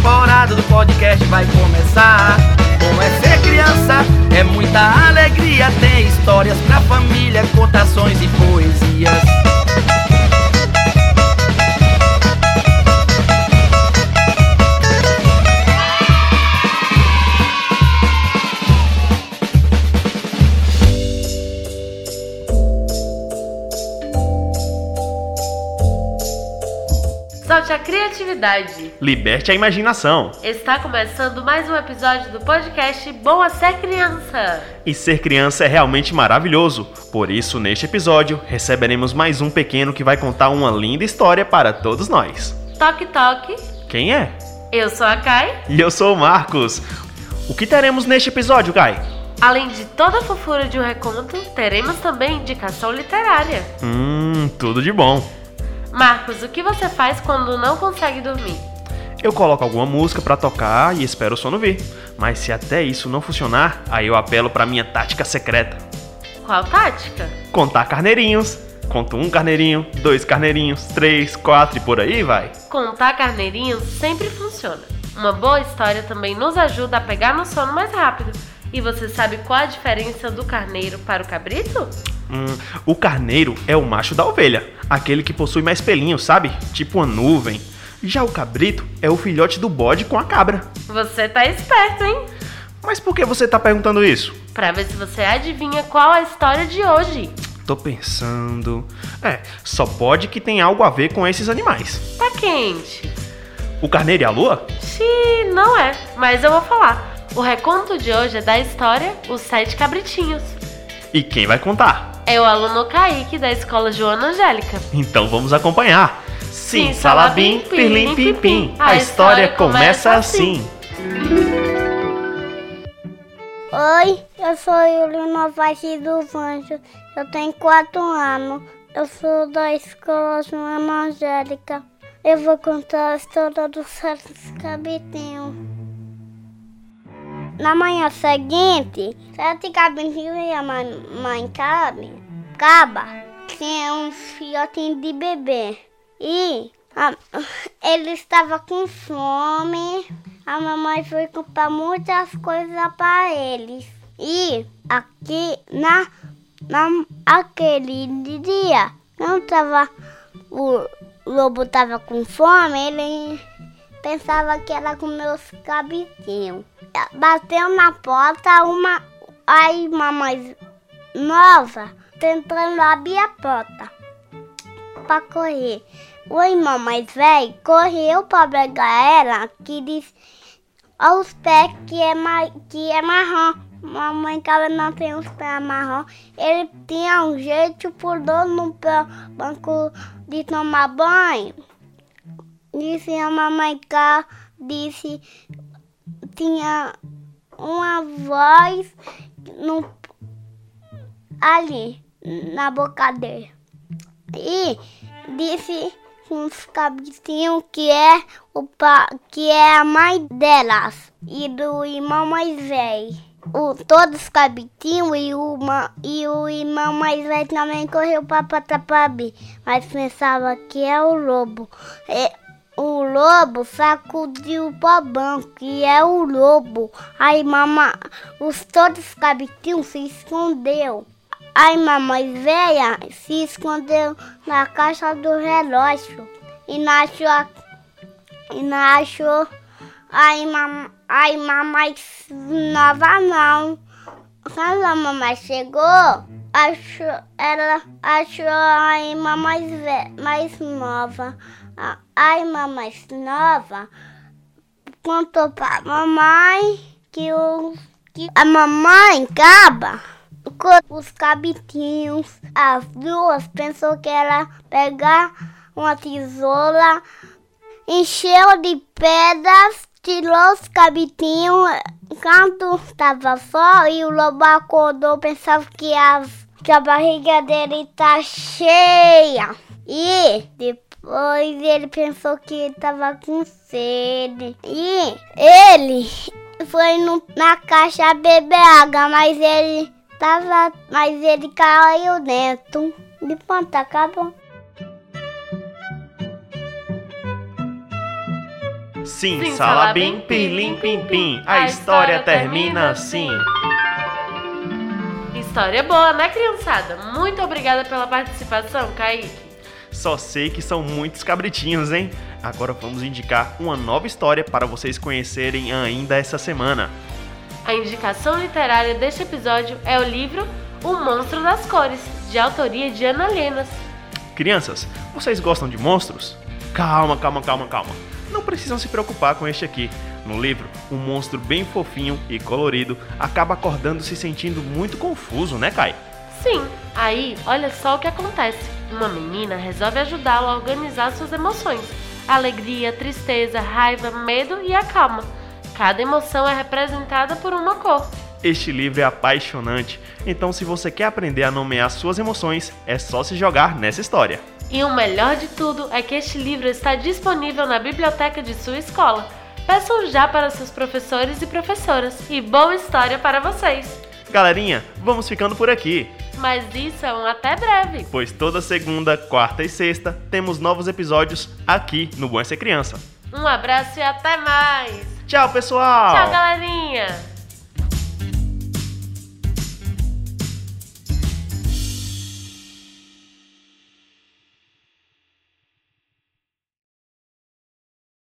temporada do podcast vai começar. Como é ser criança, é muita alegria. Tem histórias pra família, contações e poesias. Solte a criatividade. Liberte a imaginação. Está começando mais um episódio do podcast Bom a Ser Criança. E ser criança é realmente maravilhoso. Por isso, neste episódio, receberemos mais um pequeno que vai contar uma linda história para todos nós. Toque, toque. Quem é? Eu sou a Kai. E eu sou o Marcos. O que teremos neste episódio, Kai? Além de toda a fofura de um reconto, teremos também indicação literária. Hum, tudo de bom. Marcos, o que você faz quando não consegue dormir? Eu coloco alguma música pra tocar e espero o sono vir. Mas se até isso não funcionar, aí eu apelo pra minha tática secreta. Qual tática? Contar carneirinhos. Conto um carneirinho, dois carneirinhos, três, quatro e por aí vai. Contar carneirinhos sempre funciona. Uma boa história também nos ajuda a pegar no sono mais rápido. E você sabe qual a diferença do carneiro para o cabrito? Hum, o carneiro é o macho da ovelha, aquele que possui mais pelinhos, sabe? Tipo uma nuvem. Já o cabrito é o filhote do bode com a cabra. Você tá esperto, hein? Mas por que você tá perguntando isso? Pra ver se você adivinha qual a história de hoje. Tô pensando. É, só pode que tem algo a ver com esses animais. Tá quente. O carneiro e a lua? Xiii, não é, mas eu vou falar. O reconto de hoje é da história Os Sete Cabritinhos. E quem vai contar? É o aluno Kaique da escola Joana Angélica. Então vamos acompanhar. Sim, salabim, pirlim, pim, pim. A história começa assim. Oi, eu sou Yuli Novaes dos Anjos. Eu tenho quatro anos. Eu sou da escola Joana Angélica. Eu vou contar a história dos sete cabritinhos. Na manhã seguinte, sete cabritinhos e a mãe, cabe, caba tinha um filhotinho de bebê. E a- ele estava com fome. A mamãe foi comprar muitas coisas para eles. E aqui na, na aquele dia, não tava o lobo tava com fome, ele pensava que era comer os cabritinhos. Bateu na porta uma aí mamãe nova tentando abrir a porta para correr. O irmão mais velho correu para pegar ela, que disse aos pés que é, ma que é marrom. Mamãe que ela não tem os pés marrom. Ele tinha um jeito por dor no pé- banco de tomar banho. Disse a mamãe cá, disse, tinha uma voz no, ali, na boca dele. E disse uns cabritinhos que é o pa, que é a mãe delas e do irmão mais velho. O, todos os cabritinhos e o, ma- e o irmão mais velho também correu para Patapabi, mas pensava que é o lobo. É, o lobo sacudiu o pobão, que é o lobo. Aí mamãe, os todos os cabritinhos se escondeu. Aí mamãe velha se escondeu na caixa do relógio e não achou, e não achou aí, mam, aí mamãe nova não. Quando a mamãe chegou, achou, ela achou a irmã mais, mais nova. A, a irmã mais nova contou pra mamãe que, o, que a mamãe caba com os cabitinhos. As duas pensou que era pegar uma tesoura, encheu de pedras, tirou os cabitinhos. Quando estava só e o lobo acordou, pensava que, as, que a barriga dele tá cheia. E depois ele pensou que tava com sede. E ele foi no- na caixa beber água, mas ele tava. Mas ele caiu dentro. De pronto, acabou. Sim, Sim, salabim, pirlim, pim, pim. A A história história termina termina assim. História boa, né, criançada? Muito obrigada pela participação, Kaique. Só sei que são muitos cabritinhos, hein? Agora vamos indicar uma nova história para vocês conhecerem ainda essa semana. A indicação literária deste episódio é o livro O Monstro das Cores, de autoria de Ana Lenas. Crianças, vocês gostam de monstros? Calma, calma, calma, calma. Não precisam se preocupar com este aqui. No livro, um monstro bem fofinho e colorido acaba acordando se sentindo muito confuso, né, Kai? Sim, aí olha só o que acontece. Uma menina resolve ajudá-lo a organizar suas emoções: alegria, tristeza, raiva, medo e a calma. Cada emoção é representada por uma cor. Este livro é apaixonante, então se você quer aprender a nomear suas emoções, é só se jogar nessa história. E o melhor de tudo é que este livro está disponível na biblioteca de sua escola. Peçam já para seus professores e professoras. E boa história para vocês! Galerinha, vamos ficando por aqui, Mas isso é um até breve. pois toda segunda, quarta e sexta temos novos episódios aqui no Bom é Ser Criança. Um abraço e até mais! Tchau, pessoal! Tchau, galerinha!